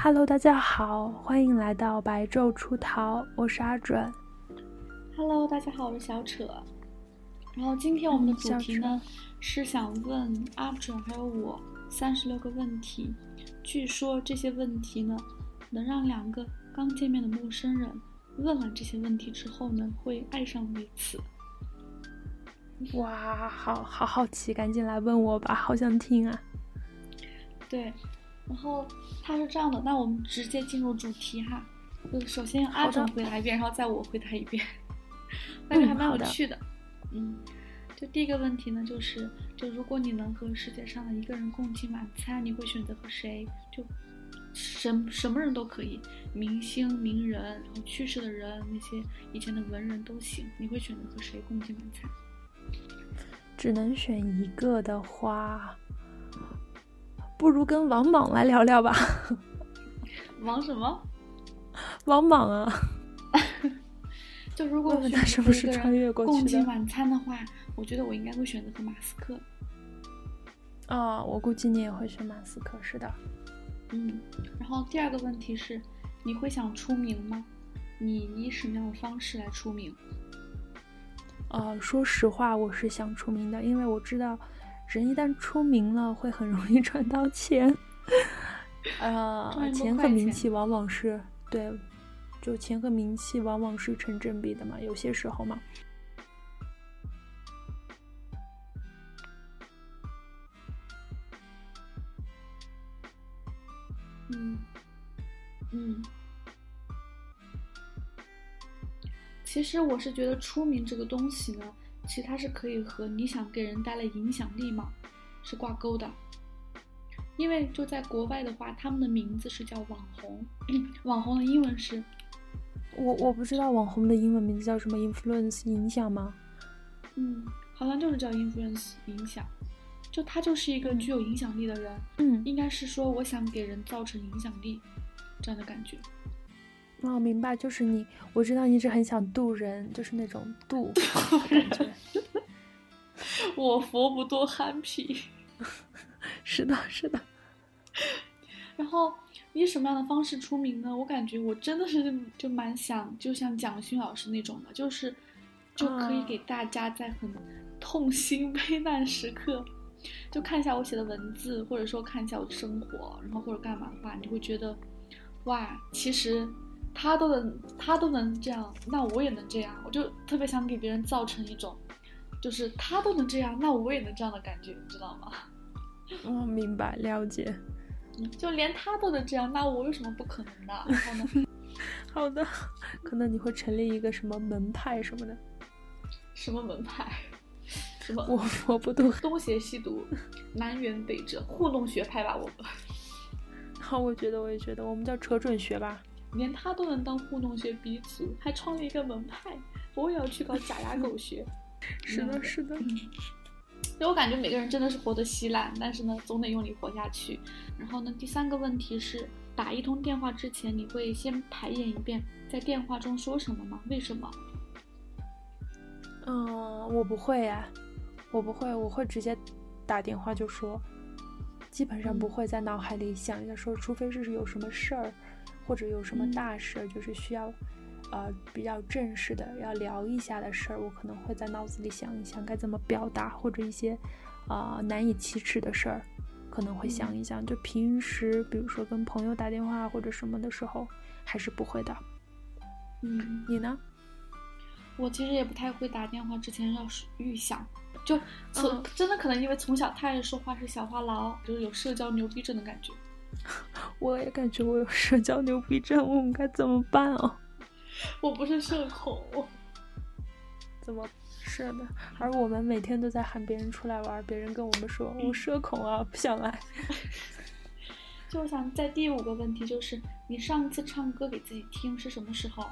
Hello，大家好，欢迎来到白昼出逃，我是阿准。Hello，大家好，我是小扯。然后今天我们的主题呢、是想问阿准还有我三十六个问题。据说这些问题呢，能让两个刚见面的陌生人问完这些问题之后呢，会爱上彼此。哇，好好好奇，赶紧来问我吧，好想听啊。对，然后他是这样的，那我们直接进入主题哈。就首先阿准回答一遍，然后再我回答一遍，感觉还蛮有趣的。嗯，就第一个问题呢，就是就如果你能和世界上的一个人共进晚餐，你会选择和谁？就什什么人都可以，明星、名人，然后去世的人，那些以前的文人都行。你会选择和谁共进晚餐？只能选一个的话，不如跟王莽来聊聊吧。王什么？王莽啊！就如果问问他是不是穿越过去的共进晚餐的话，我觉得我应该会选择和马斯克。哦，我估计你也会选马斯克，是的。嗯，然后第二个问题是，你会想出名吗？你以什么样的方式来出名？呃，说实话，我是想出名的，因为我知道，人一旦出名了，会很容易 赚到钱。呃，钱和名气往往是对，就钱和名气往往是成正比的嘛，有些时候嘛。嗯嗯，其实我是觉得出名这个东西呢，其实它是可以和你想给人带来影响力嘛，是挂钩的。因为就在国外的话，他们的名字是叫网红，网红的英文是，我我不知道网红的英文名字叫什么，influence 影响吗？嗯，好像就是叫 influence 影响，就他就是一个具有影响力的人，嗯，应该是说我想给人造成影响力，这样的感觉。哦，明白，就是你，我知道你一直很想渡人，就是那种渡 感觉。我佛不渡憨皮。是的，是的。然后以什么样的方式出名呢？我感觉我真的是就蛮想，就像蒋勋老师那种的，就是就可以给大家在很痛心悲难时刻，就看一下我写的文字，或者说看一下我的生活，然后或者干嘛的话，你会觉得，哇，其实他都能，他都能这样，那我也能这样。我就特别想给别人造成一种，就是他都能这样，那我也能这样的感觉，你知道吗？嗯，明白了解。就连他都能这样，那我有什么不可能的？然后呢？好的，可能你会成立一个什么门派什么的。什么门派？什么？我我不懂。东邪西毒，南辕北辙，糊弄学派吧，我们。好，我觉得我也觉得，我们叫扯准学吧。连他都能当糊弄学鼻祖，还创立一个门派，我也要去搞假牙狗学。是的，是的。嗯因为我感觉每个人真的是活得稀烂，但是呢，总得用力活下去。然后呢，第三个问题是，打一通电话之前，你会先排演一遍在电话中说什么吗？为什么？嗯，我不会呀，我不会，我会直接打电话就说，基本上不会在脑海里想一下说，除非是有什么事儿，或者有什么大事，就是需要。呃，比较正式的要聊一下的事儿，我可能会在脑子里想一想该怎么表达，或者一些啊、呃、难以启齿的事儿，可能会想一想。就平时比如说跟朋友打电话或者什么的时候，还是不会的。嗯，你呢？我其实也不太会打电话之前要预想，就从、嗯、真的可能因为从小太爱说话是小话痨，就是有社交牛逼症的感觉。我也感觉我有社交牛逼症，我们该怎么办哦？我不是社恐，怎么是的？而我们每天都在喊别人出来玩，别人跟我们说我社恐啊，不想来。就我想在第五个问题就是，你上一次唱歌给自己听是什么时候？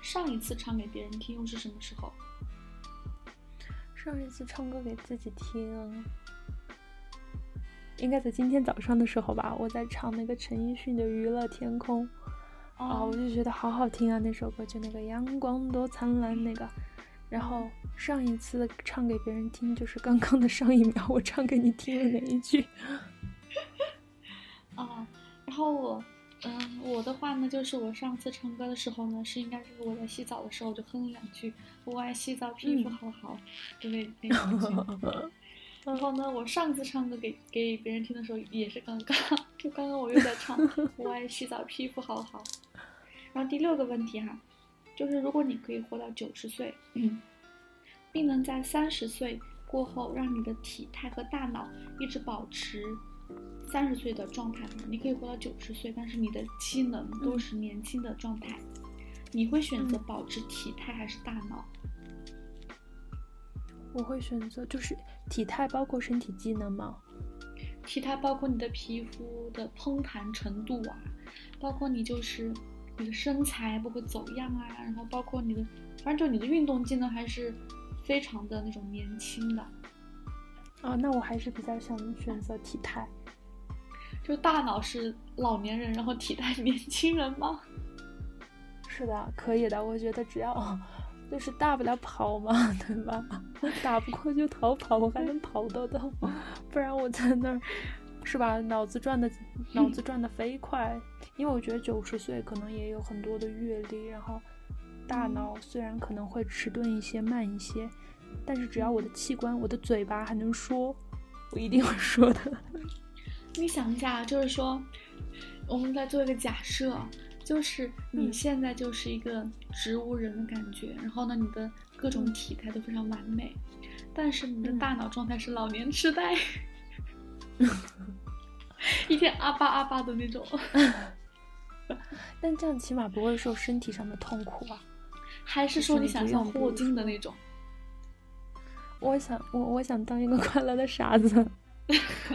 上一次唱给别人听又是什么时候？上一次唱歌给自己听，应该在今天早上的时候吧。我在唱那个陈奕迅的《娱乐天空》。啊、哦，我就觉得好好听啊，那首歌就那个阳光多灿烂那个，然后上一次唱给别人听就是刚刚的上一秒我唱给你听的那一句。啊，然后我嗯，我的话呢，就是我上次唱歌的时候呢，是应该是我在洗澡的时候就哼了两句“我爱洗澡，皮肤好好”的那那两句。然后呢，我上次唱歌给给别人听的时候也是刚刚，就刚刚我又在唱“我爱洗澡，皮肤好好”。然后第六个问题哈，就是如果你可以活到九十岁，并能在三十岁过后让你的体态和大脑一直保持。三十岁的状态，你可以活到九十岁，但是你的机能都是年轻的状态。你会选择保持体态还是大脑？我会选择，就是体态包括身体机能吗？体态包括你的皮肤的膨弹程度啊，包括你就是你的身材包括走样啊，然后包括你的，反正就你的运动技能还是非常的那种年轻的。啊，那我还是比较想选择体态。就大脑是老年人，然后体态 年轻人吗？是的，可以的。我觉得只要就是大不了跑嘛，对吧？打不过就逃跑，我还能跑得动，不然我在那儿是吧？脑子转的脑子转的飞快。因为我觉得九十岁可能也有很多的阅历，然后大脑虽然可能会迟钝一些、慢一些，但是只要我的器官、我的嘴巴还能说，我一定会说的。你想一下，就是说，我们再做一个假设，就是你现在就是一个植物人的感觉，然后呢，你的各种体态都非常完美，但是你的大脑状态是老年痴呆，一天阿巴阿巴的那种。但这样起码不会受身体上的痛苦啊。还是说你想像霍金的那种？我想，我我想当一个 快乐的傻子。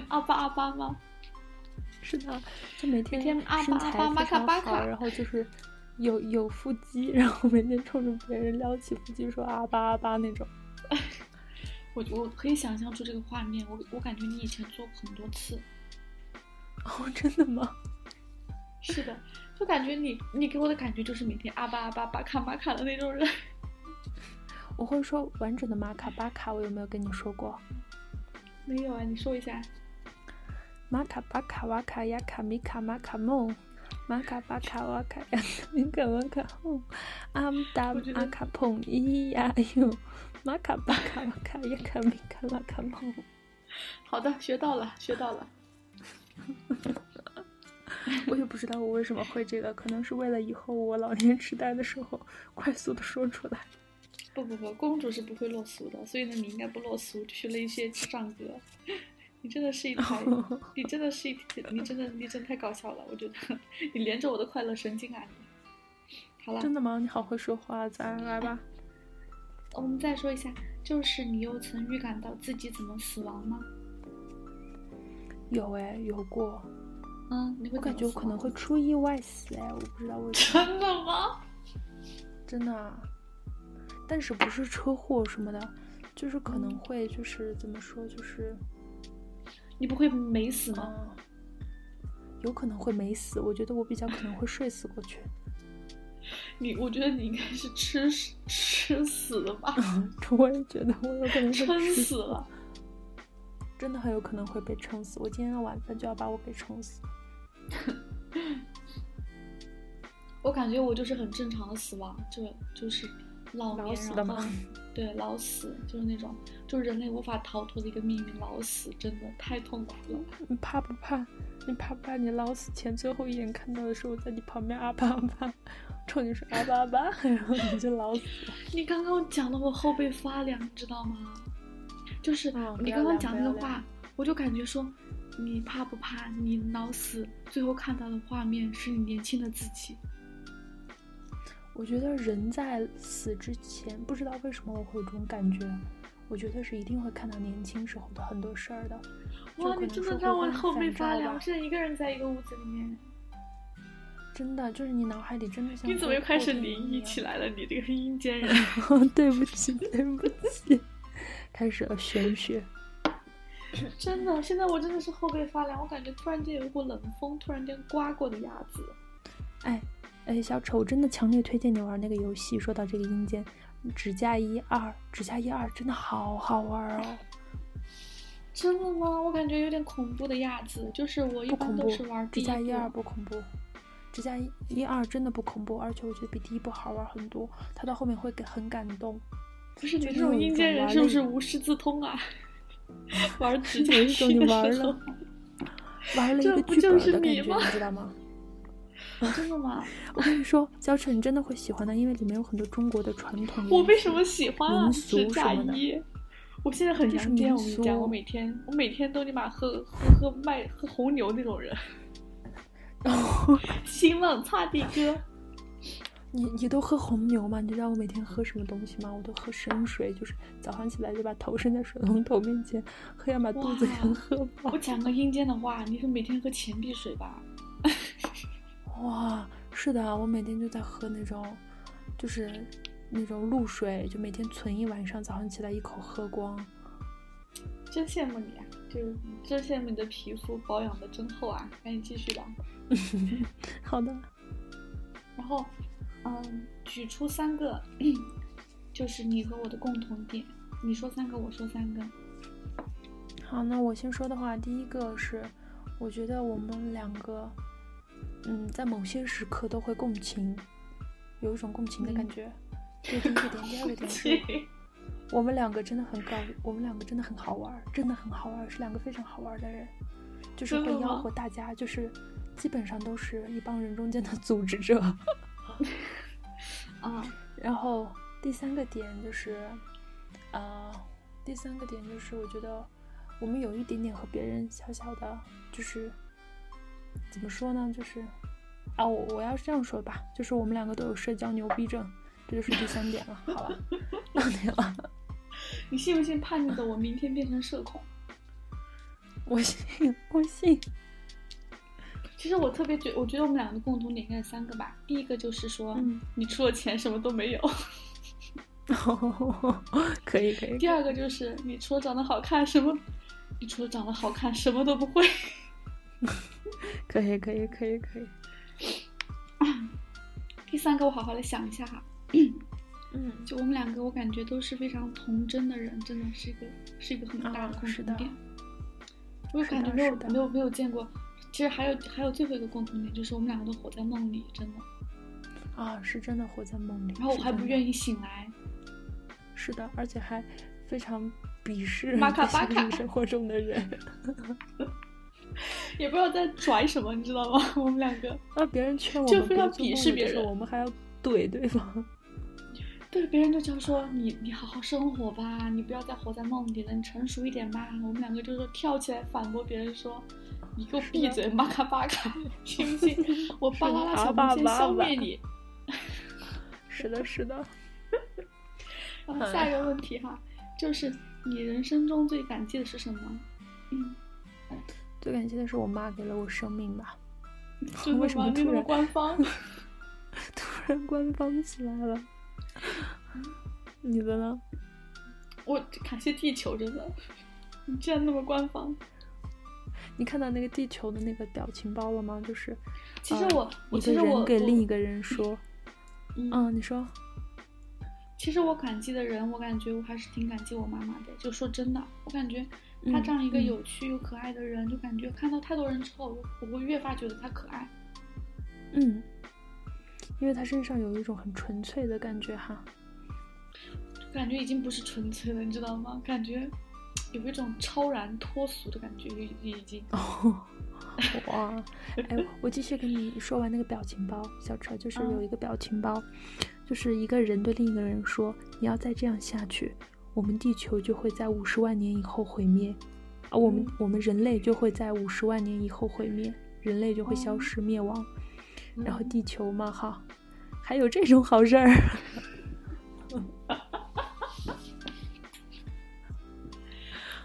阿巴阿巴吗？是的，就每天身材非常好，然后就是有有腹肌，然后每天冲着别人撩起腹肌说阿巴阿巴那种。我我可以想象出这个画面，我我感觉你以前做过很多次。哦，真的吗？是的，就感觉你你给我的感觉就是每天阿巴阿巴巴卡巴卡的那种人。我会说完整的玛卡巴卡，我有没有跟你说过？没有啊，你说一下。玛卡巴卡瓦卡雅卡米卡玛卡梦，玛卡巴卡瓦卡雅卡米卡玛卡梦，阿姆达阿卡碰咿呀哟，玛卡巴卡瓦卡雅卡米卡玛卡梦。好的，学到了，学到了。我也不知道我为什么会这个，可能是为了以后我老年痴呆的时候快速的说出来。不不不，公主是不会落俗的，所以呢，你应该不落俗，学了一些智障歌。你真的是一台，你真的是一，你真的，你真的太搞笑了，我觉得 你连着我的快乐神经啊你。好了，真的吗？你好会说话，咱来吧。我们再说一下，就是你有曾预感到自己怎么死亡吗？有哎，有过。嗯，我感觉我可能会出意外死哎，我不知道为什么。真的吗？真的啊，但是不是车祸什么的，就是可能会就是怎么说就是。你不会没死吗？有可能会没死，我觉得我比较可能会睡死过去。你，我觉得你应该是吃吃死的吧？我也觉得我有可能会撑死了，真的很有可能会被撑死。我今天的晚饭就要把我给撑死。我感觉我就是很正常的死亡，这就是老年然后。对，老死就是那种，就是人类无法逃脱的一个命运，老死真的太痛苦了。你怕不怕？你怕不怕？你老死前最后一眼看到的是我，在你旁边阿巴阿巴，冲你说阿巴阿巴，然后你就老死了。你刚刚讲的我后背发凉，你知道吗？就是你刚刚讲那个话，我就感觉说，你怕不怕？你老死最后看到的画面是你年轻的自己。我觉得人在死之前，不知道为什么我会有这种感觉，我觉得是一定会看到年轻时候的很多事儿的。哇，你真的让我后背发凉！现在一个人在一个屋子里面，真的就是你脑海里真的像……你怎么又开始灵异起来了？你这个阴间人！对不起，对不起，开始了玄学。真的，现在我真的是后背发凉，我感觉突然间有一股冷风突然间刮过的样子。哎。哎，小丑，我真的强烈推荐你玩那个游戏。说到这个阴间，指甲一二，指甲一二真的好好玩哦。真的吗？我感觉有点恐怖的样子。就是我一般都是玩指甲一二不恐怖，指甲一二真的不恐怖，而且我觉得比第一部好玩很多。它到后面会给很感动。不是你这种阴间人是不是无师自通啊？玩指甲有一种你玩了，玩了一个剧本的感觉，你知道吗？真的吗？我跟你说，娇晨你真的会喜欢的，因为里面有很多中国的传统。我为什么喜欢啊？指甲衣。我现在很阳间，我跟你讲，我每天我每天都你妈喝喝喝麦喝红牛那种人。然 后新浪擦地哥，你你都喝红牛吗？你知道我每天喝什么东西吗？我都喝生水，就是早上起来就把头伸在水龙头面前喝，要把肚子先喝饱。我讲个阴间的话，你是每天喝钱币水吧？哇，是的，我每天就在喝那种，就是那种露水，就每天存一晚上，早上起来一口喝光。真羡慕你啊！就真羡慕你的皮肤保养的真厚啊！赶紧继续吧。好的。然后，嗯，举出三个，就是你和我的共同点。你说三个，我说三个。好，那我先说的话，第一个是，我觉得我们两个。嗯，在某些时刻都会共情，有一种共情的感觉。这第一个点，第二个点是，我们两个真的很高，我们两个真的很好玩，真的很好玩，是两个非常好玩的人，就是会吆喝大家，就是基本上都是一帮人中间的组织者。啊，然后第三个点就是，啊，第三个点就是我觉得我们有一点点和别人小小的，就是。怎么说呢？就是，啊，我我要是这样说吧，就是我们两个都有社交牛逼症，这就是第三点了。好吧，到你了。你信不信叛逆的我明天变成社恐？我信，我信。其实我特别觉，我觉得我们两个的共同点应该是三个吧。第一个就是说，你除了钱什么都没有。可以可以。第二个就是你除了长得好看什么，你除了长得好看什么都不会。可以可以可以可以。第三个，我好好的想一下哈。嗯，就我们两个，我感觉都是非常童真的人，真的是一个是一个很大的共同点。我感觉没有没有没有见过。其实还有还有最后一个共同点，就是我们两个都活在梦里，真的。啊，是真的活在梦里。然后我还不愿意醒来。是的，而且还非常鄙视马卡巴卡生活中的人。也不知道在拽什么，你知道吗？我们两个啊，别人劝我就非常鄙视别人，我们还要怼对方。对，别人就讲说你你好好生活吧，你不要再活在梦里了，你成熟一点吧。我们两个就是跳起来反驳别人说，你给我闭嘴，马卡巴卡，信不信我巴啦啦小魔仙消灭你？是的，是的。然后下一个问题哈，就是你人生中最感激的是什么？嗯。最感谢的是我妈给了我生命吧？为什么突然官方？突然官方起来了？你的呢？我感谢地球，真的，你居然那么官方。你看到那个地球的那个表情包了吗？就是，其实我，其实我给另一个人说，嗯，你说。其实我感激的人，我感觉我还是挺感激我妈妈的。就说真的，我感觉。他这样一个有趣又可爱的人，就感觉看到太多人之后，我会越发觉得他可爱。嗯，因为他身上有一种很纯粹的感觉哈，感觉已经不是纯粹了，你知道吗？感觉有一种超然脱俗的感觉，已已经。哇，哎，我继续跟你说完那个表情包，小车就是有一个表情包，就是一个人对另一个人说：“你要再这样下去。”我们地球就会在五十万年以后毁灭，啊，我们我们人类就会在五十万年以后毁灭，人类就会消失灭亡，然后地球嘛，哈，还有这种好事儿，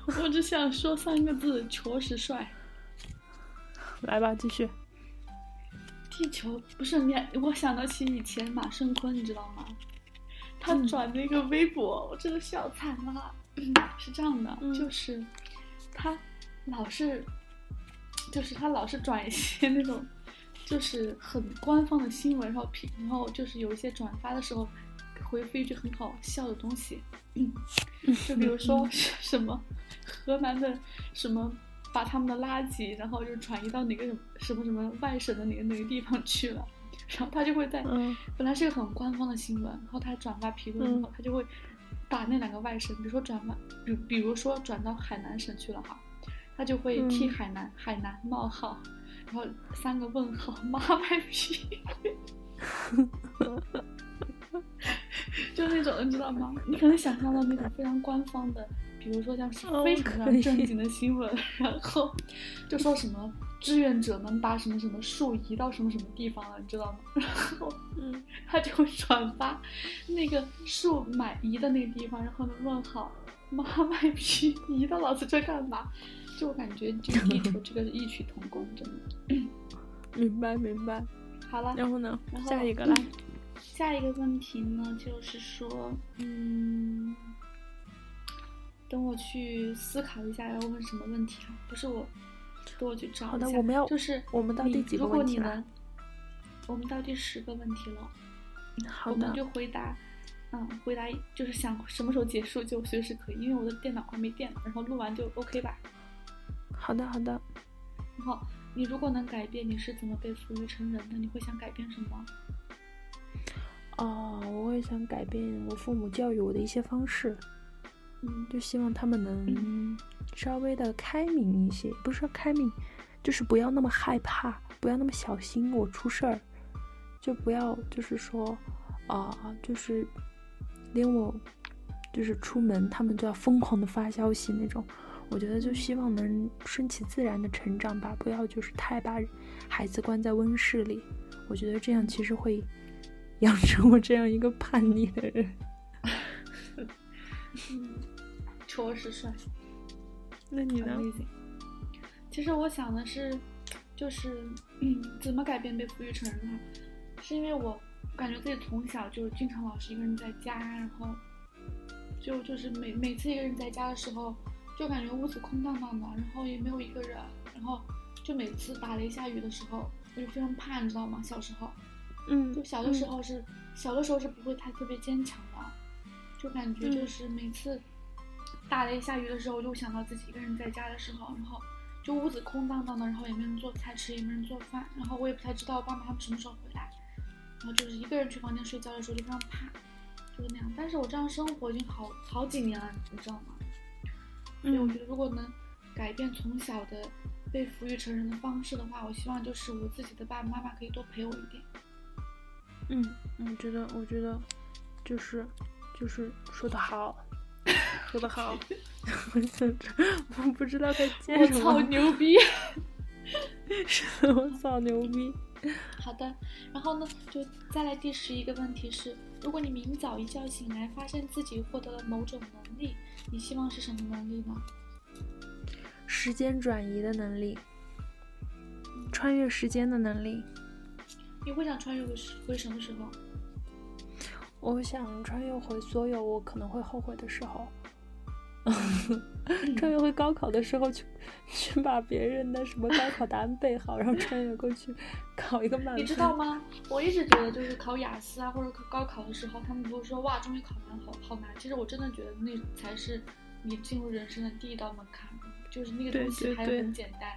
我只想说三个字：确实帅。来吧，继续。地球不是你，我想到起以前马胜坤，你知道吗？他转那个微博，我真的笑惨了。是这样的，就是他老是，就是他老是转一些那种，就是很官方的新闻，然后评，然后就是有一些转发的时候，回复一句很好笑的东西。就比如说什么河南的什么把他们的垃圾，然后就转移到哪个什么什么外省的哪个哪个地方去了，然后他就会在，本来是一个很官方的新闻，然后他转发评论之后，他就会把那两个外省，比如说转发，比比如说转到海南省去了哈，他就会替海南海南冒号，然后三个问号，妈卖批，就那种你知道吗？你可能想象到那种非常官方的。比如说像是非常非常正经的新闻，然后就说什么志愿者们把什么什么树移到什么什么地方了，你知道吗？然后，嗯，他就会转发那个树买移的那个地方，然后呢问好，妈卖批移到老子这干嘛？就我感觉这个地图这个是异曲同工，真的。明白明白。好了，然后呢？然后下一个来。下一个问题呢，就是说，嗯。等我去思考一下要问什么问题啊？不是我，等我去找一下。好的，我们要就是我们到第几个问题了？我们到第十个问题了。好的。我们就回答，嗯，回答就是想什么时候结束就随时可以，因为我的电脑快没电了，然后录完就 OK 吧。好的，好的。然后你如果能改变你是怎么被赋予成人的，你会想改变什么？哦，我会想改变我父母教育我的一些方式。嗯，就希望他们能稍微的开明一些，不是说开明，就是不要那么害怕，不要那么小心我出事儿，就不要就是说，啊，就是连我就是出门他们都要疯狂的发消息那种。我觉得就希望能顺其自然的成长吧，不要就是太把孩子关在温室里。我觉得这样其实会养成我这样一个叛逆的人。嗯，确实帅。那你呢？其实我想的是，就是嗯，怎么改变被赋予成人呢？是因为我感觉自己从小就经常老是一个人在家，然后就就是每每次一个人在家的时候，就感觉屋子空荡荡的，然后也没有一个人，然后就每次打雷下雨的时候，我就非常怕，你知道吗？小时候，嗯，就小的时候是小的时候是不会太特别坚强的。就感觉就是每次大雷下雨的时候，我就想到自己一个人在家的时候，然后就屋子空荡荡的，然后也没人做菜吃，也没人做饭，然后我也不太知道爸妈他们什么时候回来，然后就是一个人去房间睡觉的时候就非常怕，就是那样。但是我这样生活已经好好几年了，你知道吗？所以我觉得如果能改变从小的被抚育成人的方式的话，我希望就是我自己的爸爸妈妈可以多陪我一点。嗯，我觉得，我觉得就是。就是说的好，说的好，我 不知道该接什么。我操牛逼！是我操牛逼！好的，然后呢，就再来第十一个问题是：如果你明早一觉醒来，发现自己获得了某种能力，你希望是什么能力呢？时间转移的能力，穿越时间的能力。你会想穿越回回什么时候？我想穿越回所有我可能会后悔的时候，穿越回高考的时候，去去把别人的什么高考答案背好，然后穿越过去考一个满分。你知道吗？我一直觉得，就是考雅思啊，或者考高考的时候，他们都说哇，终于考完，好好难。其实我真的觉得那才是你进入人生的第一道门槛，就是那个东西还很简单。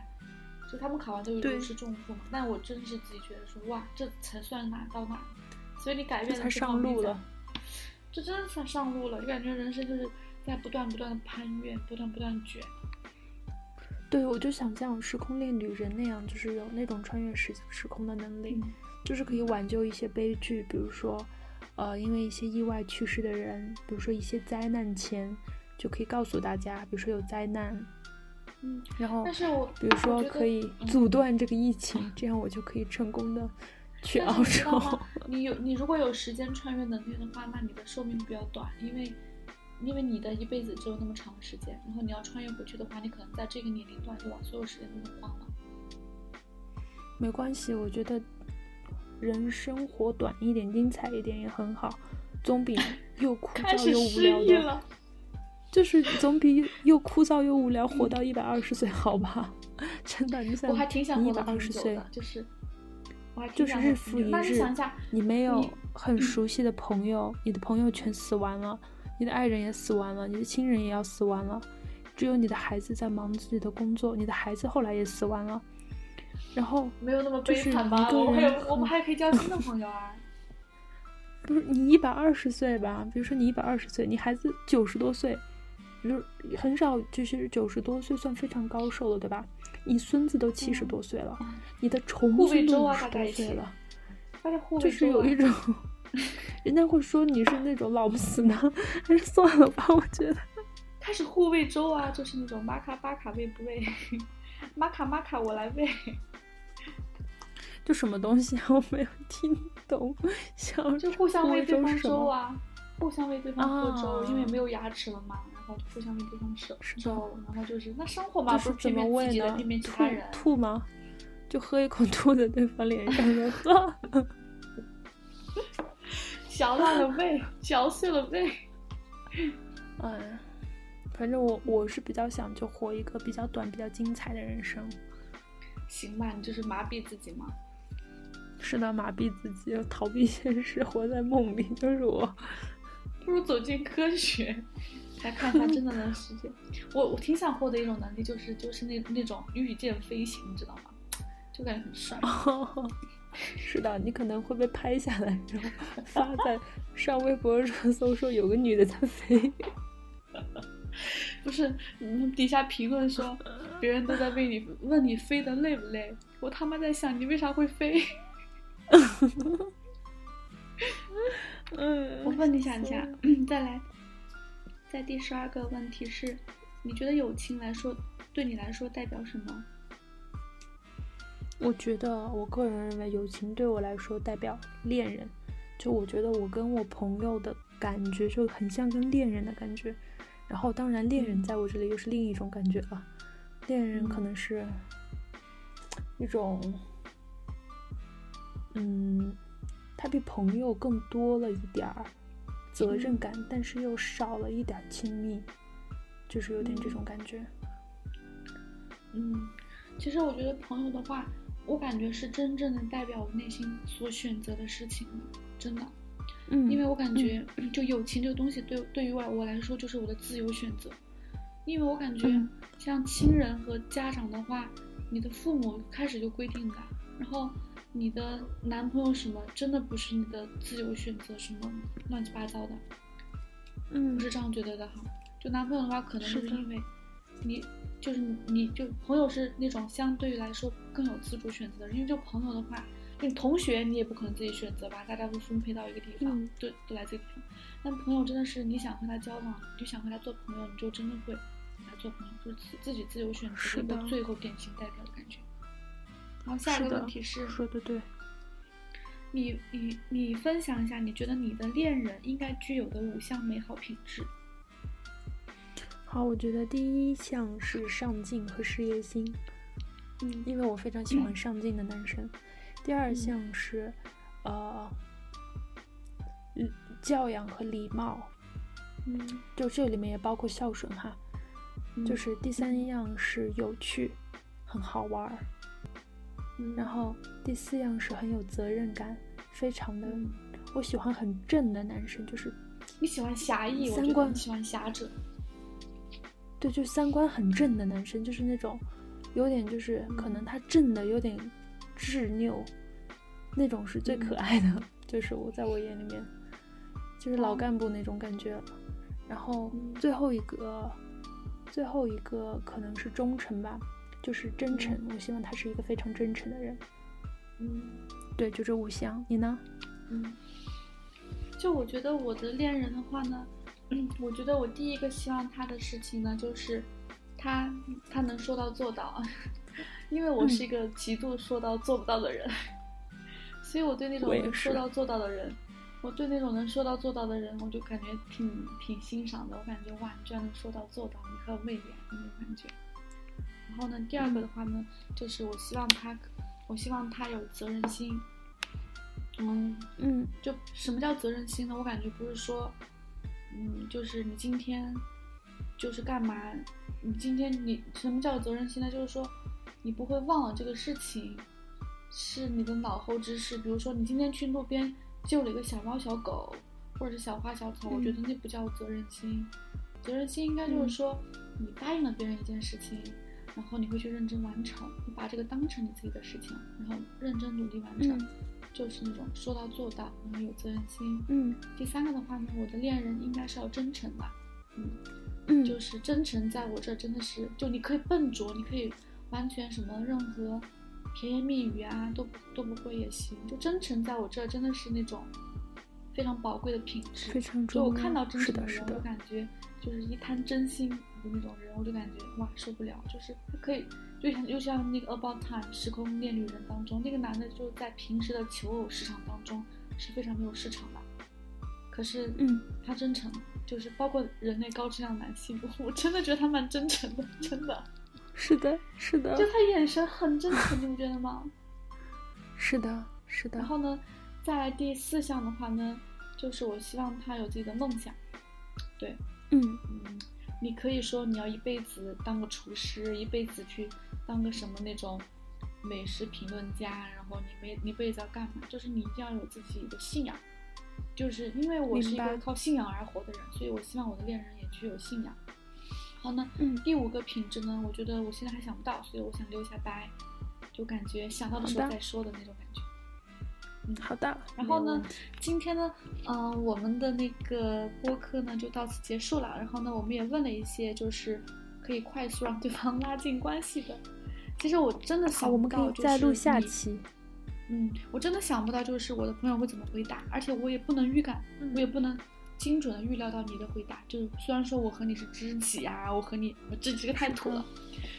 就他们考完都有如释重负嘛，但我真是自己觉得说哇，这才算难到哪。所以你改变才上路了，这真的算上路了。就感觉人生就是在不断不断的攀越，不断不断卷。对，我就想像时空恋旅人那样，就是有那种穿越时时空的能力，就是可以挽救一些悲剧，比如说，呃，因为一些意外去世的人，比如说一些灾难前就可以告诉大家，比如说有灾难，嗯，然后，但是我比如说可以阻断这个疫情，这样我就可以成功的。去澳洲，你有你如果有时间穿越能力的话，那你的寿命比较短，因为因为你的一辈子只有那么长的时间，然后你要穿越回去的话，你可能在这个年龄段就把所有时间都用光了。没关系，我觉得人生活短一点，精彩一点也很好，总比 又枯燥又无聊的，就是总比又枯燥又无聊活到一百二十岁好吧？真的，你想，我还挺想一百二十岁，就是。就是日复一日，你没有很熟悉的朋友，你的朋友全死完了，你的爱人也死完了，你的亲人也要死完了，只有你的孩子在忙自己的工作，你的孩子后来也死完了，然后没有那么悲就是惨吧？一个我们还有人我们还可以交新的朋友啊。不是你一百二十岁吧？比如说你一百二十岁，你孩子九十多岁，就是很少就是九十多岁算非常高寿了，对吧？你孙子都七十多岁了，你的重孙都周啊五十多岁了，就是有一种，人家会说你是那种老不死的，还是算了吧？我觉得。开始互喂粥啊，就是那种玛卡巴卡喂不喂，玛卡玛卡我来喂。就什么东西啊？我没有听懂，想就互相喂喂对方粥啊，互相喂对方喝粥，啊因为没有牙齿了嘛，互相给对方吃是的粥，然后就是那生活嘛，不是怎么喂骗骗自己的，呢吐。吐吗？就喝一口吐在对方脸上，说喝。嚼烂了胃，嚼碎了胃。哎，反正我我是比较想就活一个比较短、比较精彩的人生。行吧，你就是麻痹自己嘛。是的，麻痹自己，逃避现实，活在梦里，就是我。不如走进科学，来看一下真的能实现。我我挺想获得一种能力，就是就是那那种御剑飞行，你知道吗？就感觉很帅。是的，你可能会被拍下来，然后发在上微博热搜，说有个女的在飞。不是，嗯底下评论说，别人都在为你问你飞的累不累，我他妈在想你为啥会飞？嗯，我问你想一下，再来，在第十二个问题是，你觉得友情来说，对你来说代表什么？我觉得，我个人认为，友情对我来说代表恋人。就我觉得，我跟我朋友的感觉就很像跟恋人的感觉。然后，当然，恋人在我这里又是另一种感觉了。恋人可能是一种，嗯，他比朋友更多了一点儿责任感，但是又少了一点亲密，就是有点这种感觉。嗯，其实我觉得朋友的话，我感觉是真正的代表我内心所选择的事情，真的。嗯，因为我感觉，就友情这个东西对对于我我来说就是我的自由选择，因为我感觉嗯。像亲人和家长的话，你的父母开始就规定的，然后你的男朋友什么真的不是你的自由选择，什么乱七八糟的，嗯不是这样觉得的哈。就男朋友的话，可能是的就是因为你就是你你就朋友是那种相对于来说更有自主选择的，因为就朋友的话。你同学你也不可能自己选择吧，大家都分配到一个地方，嗯对，都来这个地方。但朋友真的是你想和他交往，你就想和他做朋友，你就真的会和他做朋友，就是自自己自由选择的的一个最后典型代表的感觉。然后下一个问题是，说的对。你你你分享一下，你觉得你的恋人应该具有的五项美好品质？好，我觉得第一项是上进和事业心，嗯因为我非常喜欢上进的男生。第二项是，呃，嗯教养和礼貌，嗯就这里面也包括孝顺哈。就是第三样是有趣，很好玩儿。嗯。然后第四样是很有责任感，非常的，嗯。我喜欢很正的男生，就是你喜欢侠义，三观喜欢侠者。对，就三观很正的男生，就是那种有点就是可能他正的有点执拗，那种是最可爱的，就是我在我眼里面，就是老哦干部那种感觉了。然后嗯。最后一个，最后一个可能是忠诚吧，就是真诚。嗯我希望他是一个非常真诚的人。嗯对，就这五项，你呢？嗯，就我觉得我的恋人的话呢，嗯，我觉得我第一个希望他的事情呢，就是他他能说到做到，因为我是一个极度说到做不到的人，所以我对那种能说到做到的人，我对那种能说到做到的人，我就感觉挺挺欣赏的。我感觉哇，你居然能说到做到，你很有魅力啊，那种感觉。然后呢，第二个的话呢，就是我希望他，我希望他有责任心。嗯，嗯就什么叫责任心呢？我感觉不是说，嗯，就是你今天就是干嘛，你今天你什么叫责任心呢？就是说你不会忘了这个事情，是你的脑后之事。比如说你今天去路边救了一个小猫小狗，或者是小花小草，我觉得那不叫责任心。责任心应该就是说，你答应了别人一件事情，然后你会去认真完成，你把这个当成你自己的事情，然后认真努力完成，嗯就是那种说到做到，然后有责任心。嗯第三个的话呢，我的恋人应该是要真诚的，嗯，嗯，就是真诚在我这真的是，就你可以笨拙，你可以完全什么任何甜言蜜语啊都都不会也行，就真诚在我这真的是那种非常宝贵的品质。非常就我。看到真诚的，诚人，我感觉就是一滩真心的那种人，我就感觉哇受不了，就是他可以就像就像那个《About Time》时空恋旅人当中，那个男的就在平时的求偶市场当中是非常没有市场的，可是嗯，他真诚，就是包括人类高质量男性，我真的觉得他蛮真诚的，真的，是的，是的。就，他眼神很真诚，你不觉得吗？是的，是的然。后呢，再来第四项的话呢，就是我希望他有自己的梦想，对，嗯。嗯，你可以说你要一辈子当个厨师，一辈子去当个什么那种美食评论家，然后你没你一辈子要干嘛？就是你一定要有自己的信仰。就是因为我是一个靠信仰而活的人，所以我希望我的恋人也具有信仰。好呢，嗯第五个品质呢，我觉得我现在还想不到，所以我想留下白，就感觉想到的时候再说的那种感觉。嗯，好的。然后呢今天呢，嗯、我们的那个播客呢就到此结束了。然后呢，我们也问了一些就是可以快速让对方拉近关系的。其实我真的，想不到，就是以再录下你。期。嗯，我真的想不到，就是我的朋友会怎么回答，而且我也不能预感，我也不能精准的预料到你的回答。就是虽然说我和你是知己啊，我和你，我这这个太土了。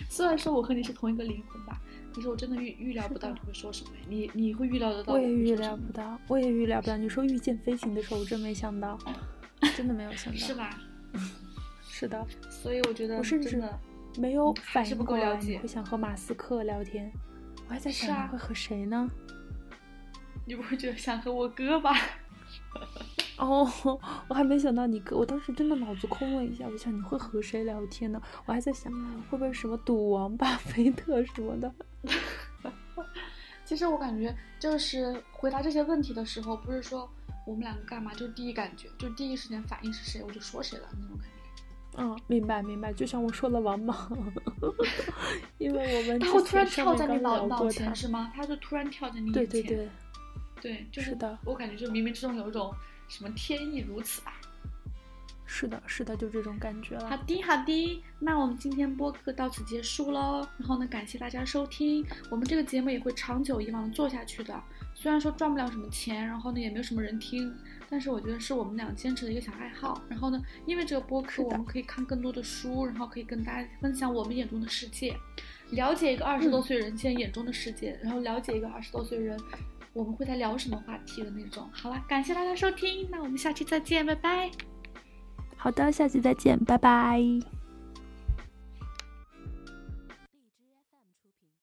虽然说我和你是同一个灵魂吧，可是我真的预预料不到你会说什么。你你会预料得到？我也预料不。到，我也预料不到。你说御剑飞行的时候，我真没想到，真的没有想 到。是？吧？是的，所以我觉得我甚至没有反应过来你会想和马斯克聊天。我还在想会和谁呢？你不会觉得想和我哥吧？哦，我还没想到你哥，我当时真的脑子空了一下，我想你会和谁聊天呢？我还在想嗯会不会什么赌王巴菲特什么的。其实我感觉就是回答这些问题的时候，不是说我们两个干嘛，就是第一感觉，就是第一时间反应是谁，我就说谁了那种感觉。嗯，明白明白，就像我说了王莽，因为我们他会突然跳在你脑脑。前是吗？他就突然跳在你对眼前。对对，对对就是是的我感觉就冥冥之中有一种什么天意如此吧。是的，是的，就这种感觉了。好的，好的，那我们今天播客到此结束喽。然后呢，感谢大家收听，我们这个节目也会长久以往的做下去的。虽然说赚不了什么钱，然后呢也没有什么人听，但是我觉得是我们俩坚持的一个小爱好。然后呢，因为这个播客，我们可以看更多的书，然后可以跟大家分享我们眼中的世界，了解一个二十多嗯岁人现在眼中的世界，然后了解一个二十多岁人我们会在聊什么话题的那种。好了，感谢大家收听，那我们下期再见，拜拜。好的，下期再见，拜拜。